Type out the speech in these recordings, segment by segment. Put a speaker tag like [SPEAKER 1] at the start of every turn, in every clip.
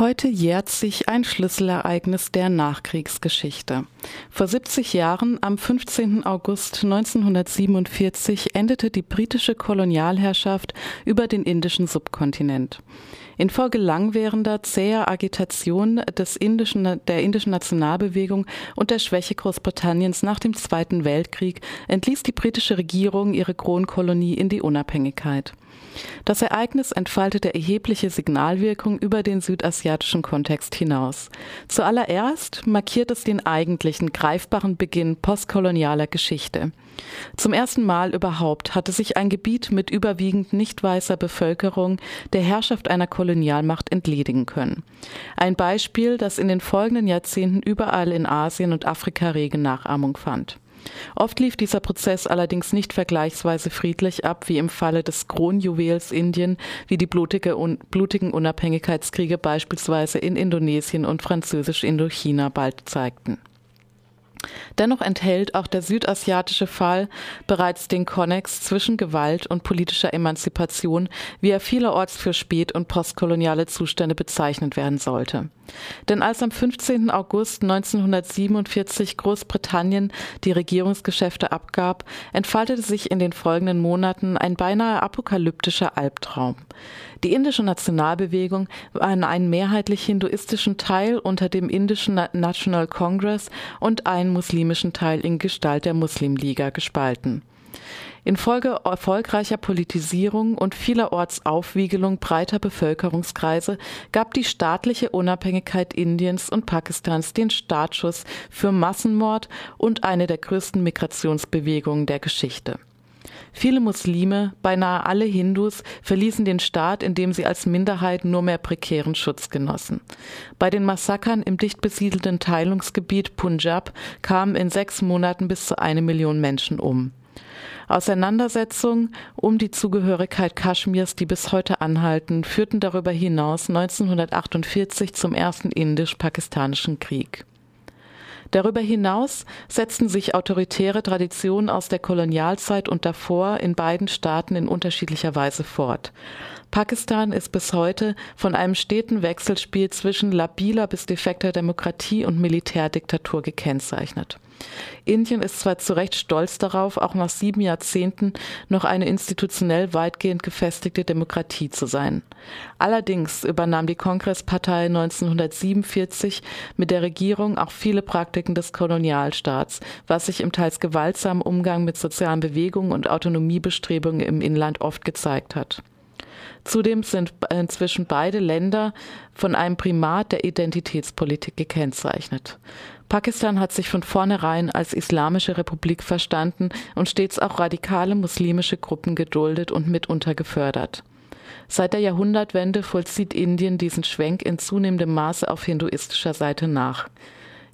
[SPEAKER 1] Heute jährt sich ein Schlüsselereignis der Nachkriegsgeschichte. Vor 70 Jahren, am 15. August 1947, endete die britische Kolonialherrschaft über den indischen Subkontinent. Infolge langwährender, zäher Agitation des indischen, der indischen Nationalbewegung und der Schwäche Großbritanniens nach dem Zweiten Weltkrieg entließ die britische Regierung ihre Kronkolonie in die Unabhängigkeit. Das Ereignis entfaltete erhebliche Signalwirkung über den südasiatischen Kontext hinaus. Zuallererst markiert es den eigentlichen, greifbaren Beginn postkolonialer Geschichte. Zum ersten Mal überhaupt hatte sich ein Gebiet mit überwiegend nicht weißer Bevölkerung der Herrschaft einer Kolonialmacht entledigen können. Ein Beispiel, das in den folgenden Jahrzehnten überall in Asien und Afrika rege Nachahmung fand. Oft lief dieser Prozess allerdings nicht vergleichsweise friedlich ab, wie im Falle des Kronjuwels Indien, wie die blutige, un, blutigen Unabhängigkeitskriege beispielsweise in Indonesien und französisch Indochina bald zeigten. Dennoch enthält auch der südasiatische Fall bereits den Konnex zwischen Gewalt und politischer Emanzipation, wie er vielerorts für spät- und postkoloniale Zustände bezeichnet werden sollte. Denn als am 15. August 1947 Großbritannien die Regierungsgeschäfte abgab, entfaltete sich in den folgenden Monaten ein beinahe apokalyptischer Albtraum. Die indische Nationalbewegung war in einen mehrheitlich hinduistischen Teil unter dem indischen National Congress und einen muslimischen Teil in Gestalt der Muslimliga gespalten. Infolge erfolgreicher Politisierung und vielerorts Aufwiegelung breiter Bevölkerungskreise gab die staatliche Unabhängigkeit Indiens und Pakistans den Startschuss für Massenmord und eine der größten Migrationsbewegungen der Geschichte. Viele Muslime, beinahe alle Hindus, verließen den Staat, indem sie als Minderheit nur mehr prekären Schutz genossen. Bei den Massakern im dicht besiedelten Teilungsgebiet Punjab kamen in sechs Monaten bis zu eine Million Menschen um. Auseinandersetzungen um die Zugehörigkeit Kaschmirs, die bis heute anhalten, führten darüber hinaus 1948 zum ersten indisch-pakistanischen Krieg. Darüber hinaus setzten sich autoritäre Traditionen aus der Kolonialzeit und davor in beiden Staaten in unterschiedlicher Weise fort. Pakistan ist bis heute von einem steten Wechselspiel zwischen labiler bis defekter Demokratie und Militärdiktatur gekennzeichnet. Indien ist zwar zu Recht stolz darauf, auch nach sieben Jahrzehnten noch eine institutionell weitgehend gefestigte Demokratie zu sein. Allerdings übernahm die Kongresspartei 1947 mit der Regierung auch viele Praktiken des Kolonialstaats, was sich im teils gewaltsamen Umgang mit sozialen Bewegungen und Autonomiebestrebungen im Inland oft gezeigt hat. Zudem sind inzwischen beide Länder von einem Primat der Identitätspolitik gekennzeichnet. Pakistan hat sich von vornherein als islamische Republik verstanden und stets auch radikale muslimische Gruppen geduldet und mitunter gefördert. Seit der Jahrhundertwende vollzieht Indien diesen Schwenk in zunehmendem Maße auf hinduistischer Seite nach.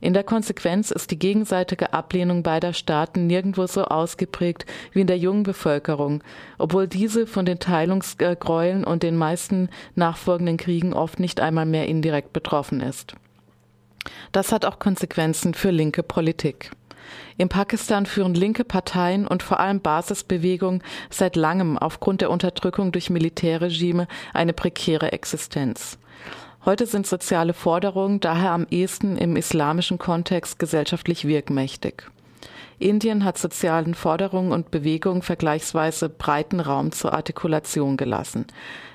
[SPEAKER 1] In der Konsequenz ist die gegenseitige Ablehnung beider Staaten nirgendwo so ausgeprägt wie in der jungen Bevölkerung, obwohl diese von den Teilungsgräueln und den meisten nachfolgenden Kriegen oft nicht einmal mehr indirekt betroffen ist. Das hat auch Konsequenzen für linke Politik. In Pakistan führen linke Parteien und vor allem Basisbewegungen seit langem aufgrund der Unterdrückung durch Militärregime eine prekäre Existenz. Heute sind soziale Forderungen daher am ehesten im islamischen Kontext gesellschaftlich wirkmächtig. Indien hat sozialen Forderungen und Bewegungen vergleichsweise breiten Raum zur Artikulation gelassen.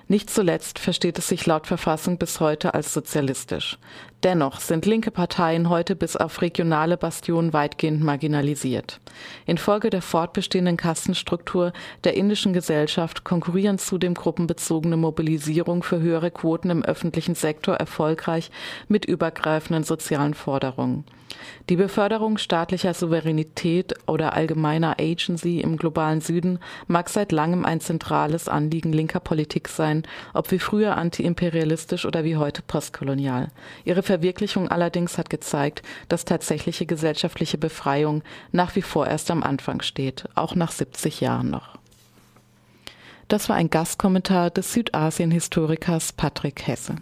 [SPEAKER 1] Nicht zuletzt versteht es sich laut Verfassung bis heute als sozialistisch. Dennoch sind linke Parteien heute bis auf regionale Bastionen weitgehend marginalisiert. Infolge der fortbestehenden Kastenstruktur der indischen Gesellschaft konkurrieren zudem gruppenbezogene Mobilisierung für höhere Quoten im öffentlichen Sektor erfolgreich mit übergreifenden sozialen Forderungen. Die Beförderung staatlicher Souveränität oder allgemeiner Agency im globalen Süden mag seit langem ein zentrales Anliegen linker Politik ob wie früher antiimperialistisch oder wie heute postkolonial. Ihre Verwirklichung allerdings hat gezeigt, dass tatsächliche gesellschaftliche Befreiung nach wie vor erst am Anfang steht, auch nach 70 Jahren noch. Das war ein Gastkommentar des Südasien-Historikers Patrick Hesse.